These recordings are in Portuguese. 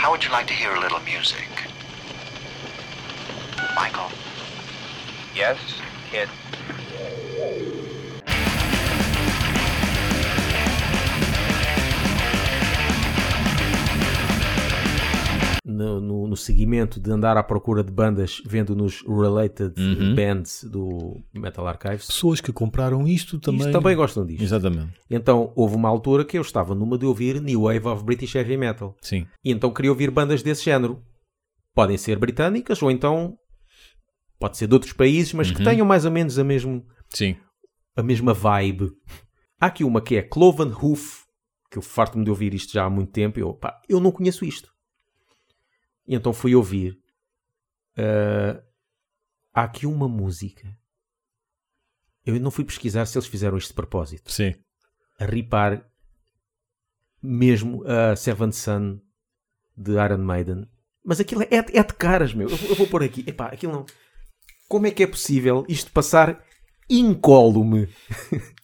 How would you like to hear a little music? Michael? Yes, kid. No, no, no seguimento de andar à procura de bandas, vendo nos related Uhum. bands do Metal Archives, Pessoas que compraram isto também. isto também gostam disto. Exatamente. Então houve uma altura que eu estava numa de ouvir New Wave of British Heavy Metal. Sim. E então queria ouvir bandas desse género. Podem ser britânicas ou então pode ser de outros países, mas que Uhum. tenham mais ou menos a, mesmo, Sim. a mesma vibe. Há aqui uma que é Cloven Hoof, que eu farto-me de ouvir isto já há muito tempo. Eu, pá, eu não conheço isto. E então fui ouvir. Ah, há aqui uma música. Eu não fui pesquisar se eles fizeram isto de propósito. Sim. A ripar mesmo a Seven Sun de Iron Maiden. Mas aquilo é, é de caras, meu. Eu, vou- eu vou pôr aqui. Epá, aquilo não. Como é que é possível isto passar incólume?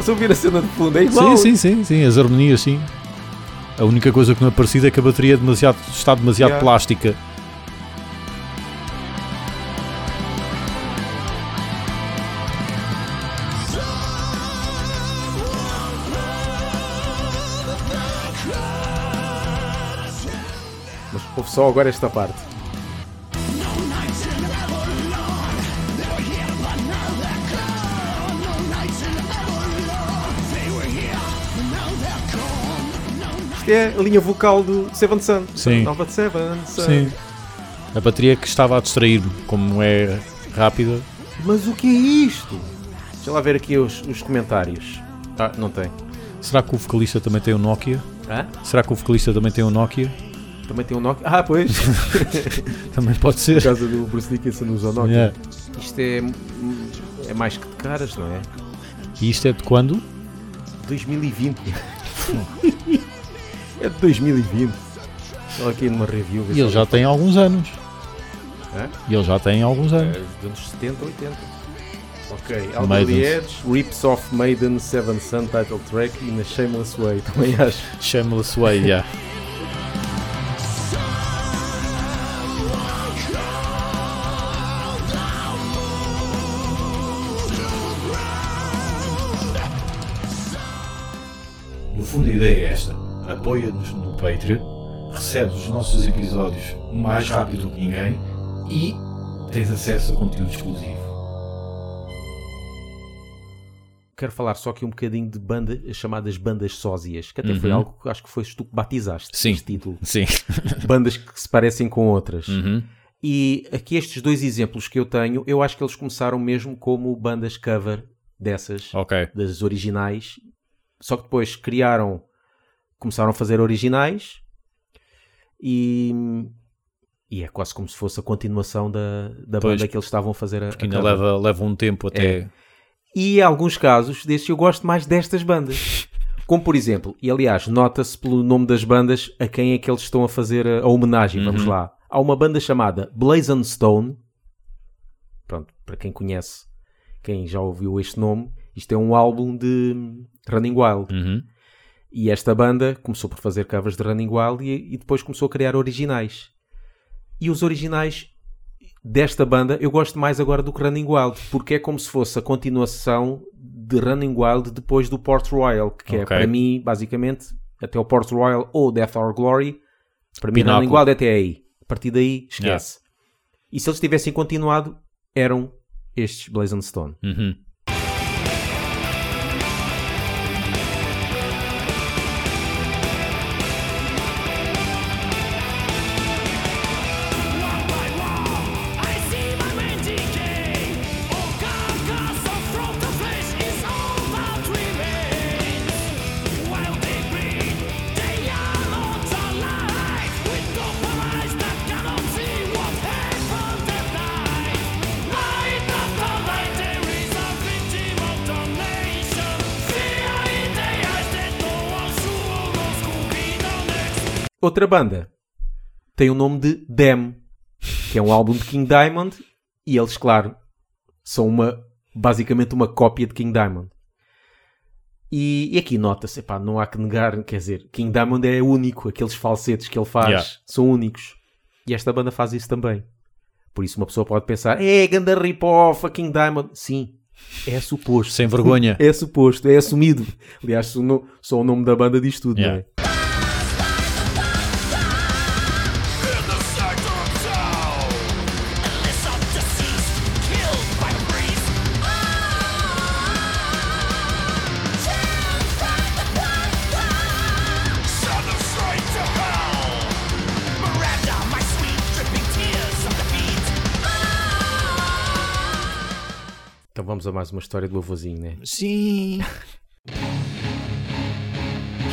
Estás a ouvir a cena de fundo? É igual. Sim, sim, sim, sim. As harmonias, sim. A única coisa que não é parecida é que a bateria é demasiado, está demasiado Yeah. plástica. Mas ouve só agora esta parte. Isto é a linha vocal do Seven Sun. Sim. Nova de Seven Sun. Sim. A bateria que estava a distrair-me, como é rápida. Mas o que é isto? Deixa lá ver aqui os, os comentários. Ah, não tem. Será que o vocalista também tem um Nokia? Hã? Será que o vocalista também tem um Nokia? Também tem um Nokia. Ah, pois. Também pode Por ser. causa do Bruce Dickinson usou Nokia. Yeah. Isto é, é mais que de caras, não é? E isto é de quando? 2020. é de 2020. Olha aqui numa review. E ele já tem alguns anos. Hã? E ele já tem alguns É, anos. dos anos 70, 80. Ok. Elderly Edge, rips off Maiden Seven Sun title track e na Shameless Way, também acho. Shameless Way, yeah. No fundo a ideia é esta. Apoia-nos no Patreon, recebes os nossos episódios mais rápido do que ninguém e tens acesso a conteúdo exclusivo. Quero falar só aqui um bocadinho de bandas chamadas bandas sósias, que até foi Uhum. algo que acho que foste tu que batizaste Sim. este título. Sim. Bandas que se parecem com outras. Uhum. E aqui estes dois exemplos que eu tenho, eu acho que eles começaram mesmo como bandas cover dessas, Ok. das originais. Só que depois criaram, começaram a fazer originais e, e é quase como se fosse a continuação da, da Pois, banda que eles estavam a fazer a, Porque ainda leva, leva um tempo até. É. E em alguns casos desses eu gosto mais destas bandas. Como por exemplo, e aliás, nota-se pelo nome das bandas a quem é que eles estão a fazer a, a homenagem. Vamos Uhum. lá. Há uma banda chamada Blazon Stone. Pronto, para quem conhece, quem já ouviu este nome, isto é um álbum de Running Wild. Uhum. E esta banda começou por fazer covers de Running Wild e, e depois começou a criar originais. E os originais desta banda eu gosto mais agora do que Running Wild, porque é como se fosse a continuação de Running Wild depois do Port Royal, que é Ok. para mim, basicamente, até o Port Royal ou Death or Glory. Para mim. Running Wild é até aí. A partir daí, esquece. E se eles tivessem continuado, eram estes Blazon Stone. Uhum. Outra banda tem o nome de Dem, que é um álbum de King Diamond, e eles, claro, são uma, basicamente uma cópia de King Diamond. E, e aqui nota-se, não há que negar, quer dizer, King Diamond é único, aqueles falsetes que ele faz Yeah. são únicos. E esta banda faz isso também. Por isso uma pessoa pode pensar, é, ganda rip-off King Diamond. Sim, é suposto. Sem vergonha. É suposto, é assumido. Aliás, só o, no- só o nome da banda diz tudo, Yeah. não é? Vamos a mais uma história do avôzinho, né? Sim.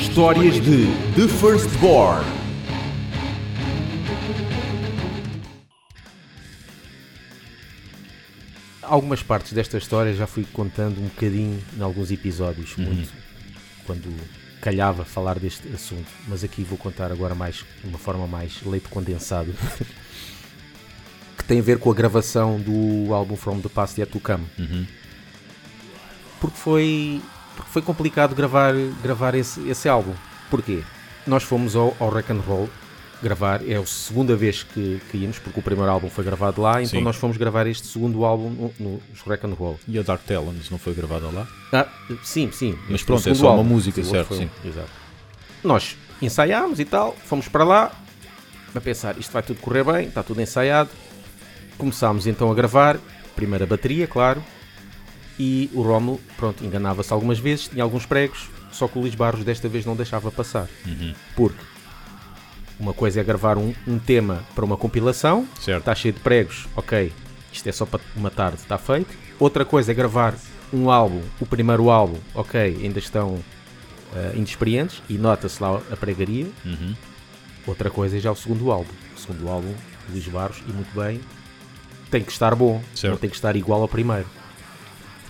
Histórias de The Firstborn. Algumas partes desta história já fui contando um bocadinho em alguns episódios, muito quando calhava falar deste assunto, mas aqui vou contar agora mais de uma forma mais leite condensado. tem a ver com a gravação do álbum From the Past Yet to Come. Porque foi porque foi complicado gravar, gravar esse, esse álbum. Porquê? Nós fomos ao, ao Rock and Roll gravar, é a segunda vez que, que íamos, porque o primeiro álbum foi gravado lá, então Sim. nós fomos gravar este segundo álbum no, no Rock and Roll. E a Dark Talons não foi gravada lá? Ah, sim, sim. Mas pronto, é só uma álbum. música, O outro certo, sim. um- Exato. Nós ensaiámos e tal, fomos para lá, a pensar, isto vai tudo correr bem, está tudo ensaiado. Começámos então a gravar, primeira bateria, claro, e o Rómulo, pronto, enganava-se algumas vezes, tinha alguns pregos, só que o Luís Barros desta vez não deixava passar. Uhum. Porque uma coisa é gravar um, um tema para uma compilação, Certo. está cheio de pregos, ok, isto é só para uma tarde, está feito. Outra coisa é gravar um álbum, o primeiro álbum, ok, ainda estão eh, inexperientes e nota-se lá a pregaria. Uhum. Outra coisa é já o segundo álbum. O segundo álbum, Luís Barros, e muito bem, tem que estar bom, Certo. não tem que estar igual ao primeiro.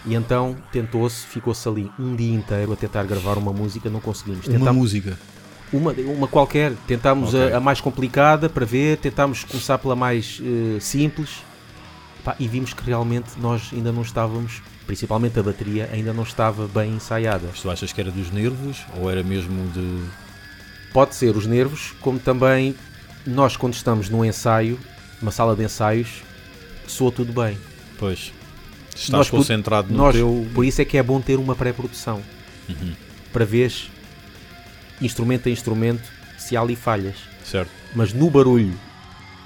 E então tentou-se, ficou-se ali um dia inteiro a tentar gravar uma música, não conseguimos. Uma Tentámos- música. uma, uma qualquer, tentámos Ok. a, a mais complicada para ver, tentámos começar pela mais eh, simples Pá, e vimos que realmente nós ainda não estávamos, principalmente a bateria, ainda não estava bem ensaiada. Mas tu achas que era dos nervos ou era mesmo de. Pode ser os nervos, como também nós, quando estamos num ensaio, numa sala de ensaios, soa tudo bem. Pois. Estás Nós concentrado no Nós, teu. Por isso é que é bom ter uma pré-produção Uhum. para ver instrumento a instrumento se há ali falhas. Certo. mas no barulho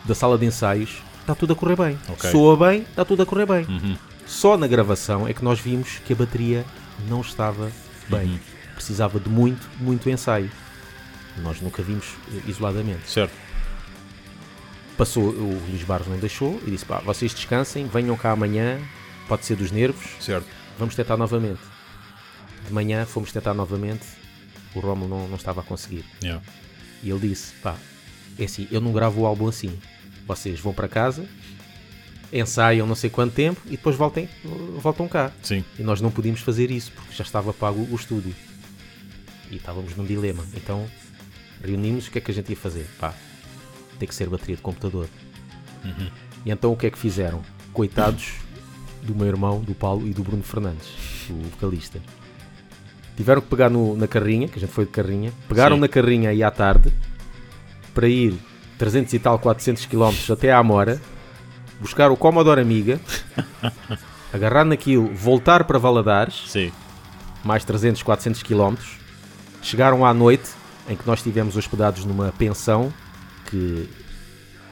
da sala de ensaios está tudo a correr bem. Ok. Soa bem, está tudo a correr bem. Uhum. Só na gravação é que nós vimos que a bateria não estava bem. Uhum. Precisava de muito, muito ensaio. Nós nunca vimos isoladamente. Certo. Passou, o Luís Barros não deixou e disse: pá, vocês descansem, venham cá amanhã, pode ser dos nervos, Certo. vamos tentar novamente. De manhã fomos tentar novamente, o Rómulo não, não estava a conseguir. Yeah. E ele disse: pá, é assim, eu não gravo o álbum assim. Vocês vão para casa, ensaiam não sei quanto tempo e depois voltem, voltam cá. Sim. E nós não podíamos fazer isso porque já estava pago o estúdio. E estávamos num dilema. Então reunimos o que é que a gente ia fazer? Pá, tem que ser bateria de computador. E então o que é que fizeram? Coitados do meu irmão, do Paulo e do Bruno Fernandes, o vocalista. Tiveram que pegar no- na carrinha, que a gente foi de carrinha, pegaram Sim. na carrinha aí à tarde para ir 300 e tal, 400 km até à Amora, buscar o Commodore Amiga, agarrar naquilo, voltar para Valadares, Sim. mais 300, 400 km. Chegaram à noite, em que nós estivemos hospedados numa pensão, que,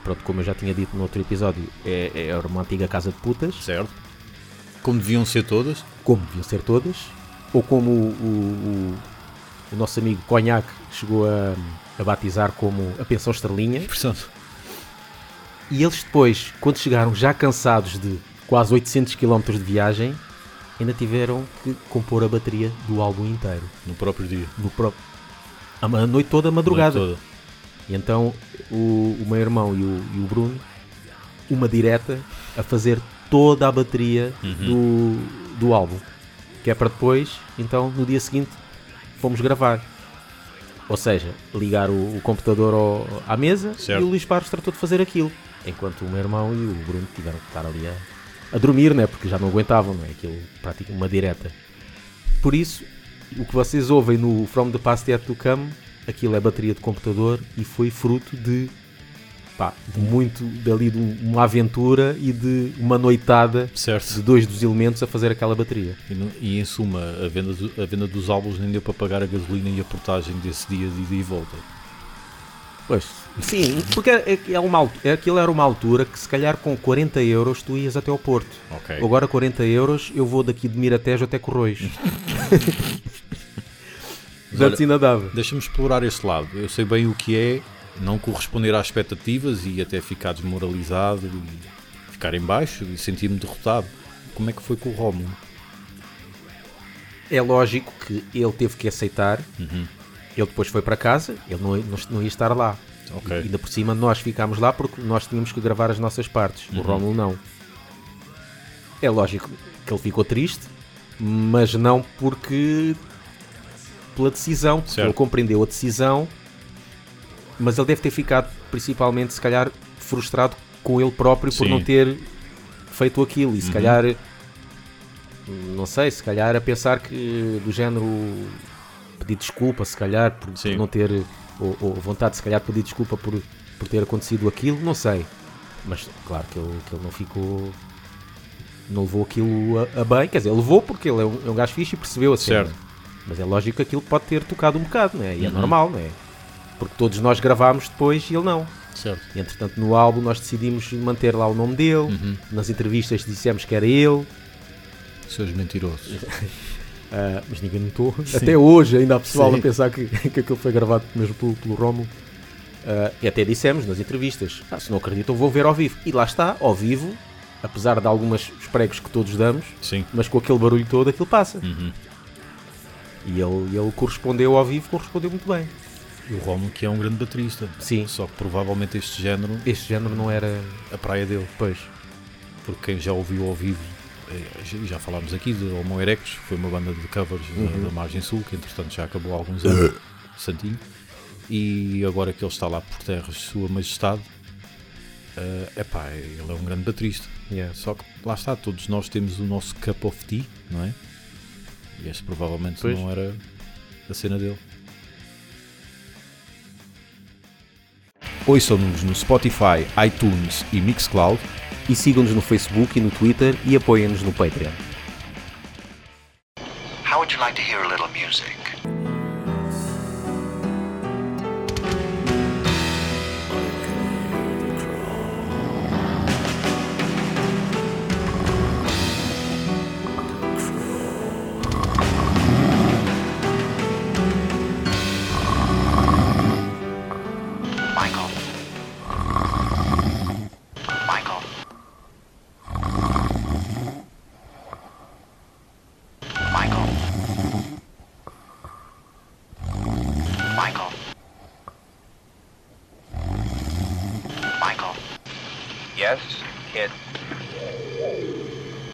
pronto, como eu já tinha dito no outro episódio, é, é uma antiga casa de putas, Certo. Como deviam ser todas. como deviam ser todas, ou como o, o- o- o nosso amigo Cognac chegou a, a batizar como a pensão estrelinha. Portanto, E eles depois, quando chegaram já cansados de quase 800 km de viagem, ainda tiveram que compor a bateria do álbum inteiro. no próprio dia. No próprio... A noite toda, a madrugada. Noite toda. E então o, o meu irmão e o, e o Bruno, uma direta a fazer toda a bateria do, do álbum. Que é para depois, então no dia seguinte, fomos gravar. Ou seja, ligar o, o computador ao- à mesa Certo. e o Luís Barros tratou de fazer aquilo. Enquanto o meu irmão e o Bruno tiveram que estar ali a, a dormir, né? Porque já não aguentavam, não é? Aquilo praticamente uma direta. Por isso, o que vocês ouvem no From the Past Yet to Come, aquilo é bateria de computador e foi fruto de, pá, de muito, dali de uma aventura e de uma noitada de Certo. dois dos elementos a fazer aquela bateria. E, no- e em suma, a venda, do- a venda dos álbuns nem deu para pagar a gasolina e a portagem desse dia de ida e volta. Pois, sim, porque é, é uma, alt- é- aquilo era uma altura que se calhar com 40 euros tu ias até ao Porto. Ok. Agora 40 euros eu vou daqui de Miratejo até Corroios. Mas olha, Antes ainda dava. Deixa-me explorar esse lado. Eu sei bem o que é não corresponder às expectativas e até ficar desmoralizado e ficar em baixo e sentir-me derrotado. Como é que foi com o Rómulo? É lógico que ele teve que aceitar. Uhum. Ele depois foi para casa, ele não, não, não ia estar lá. Ok. E ainda por cima nós ficámos lá porque nós tínhamos que gravar as nossas partes. Uhum. O Rómulo não. É lógico que ele ficou triste, mas não porque pela decisão, porque Certo. ele compreendeu a decisão, mas ele deve ter ficado principalmente se calhar frustrado com ele próprio por Sim. não ter feito aquilo e se Uhum. calhar não sei, se calhar a pensar que do género pedir desculpa, se calhar por, por não ter ou, ou vontade se calhar pedir desculpa por, por ter acontecido aquilo, não sei. Mas claro que ele, que ele não ficou. Não levou aquilo a, a bem, quer dizer, levou porque ele é um, é um gajo fixe e percebeu a cena. Certo. Mas é lógico que aquilo pode ter tocado um bocado, né? E é Uhum. normal, né? Porque todos nós gravámos depois e ele não. Certo. E entretanto no álbum nós decidimos manter lá o nome dele, Uhum. nas entrevistas dissemos que era ele, Seus mentirosos. ah, mas ninguém notou. Até hoje ainda há pessoal Sim. a pensar que, que aquilo foi gravado mesmo pelo, pelo Rómulo. Ah, e até dissemos nas entrevistas: "Ah, se não acreditam, vou ver ao vivo. E lá está, ao vivo, apesar de algumas os pregos que todos damos, Sim. mas com aquele barulho todo, aquilo passa. Uhum. E ele, ele correspondeu ao vivo, correspondeu muito bem. E o Rómulo que é um grande baterista. Sim. Só que provavelmente este género, Este género não era. a praia dele. Pois. Porque quem já ouviu ao vivo, eh, já- falámos aqui de Homo erectus, foi uma banda de covers da- Uhum. da, Margem Sul, que entretanto já acabou há alguns anos, Santinho. E agora que ele está lá por terras de Sua Majestade, é pá, ele é um grande baterista. Yeah. Só que lá está, todos nós temos o nosso cup of tea, não é? E este provavelmente Pois. não era a cena dele. Ouçam-nos no Spotify, iTunes e Mixcloud. E sigam-nos no Facebook e no Twitter e apoiem-nos no Patreon. How would you like to hear a little music?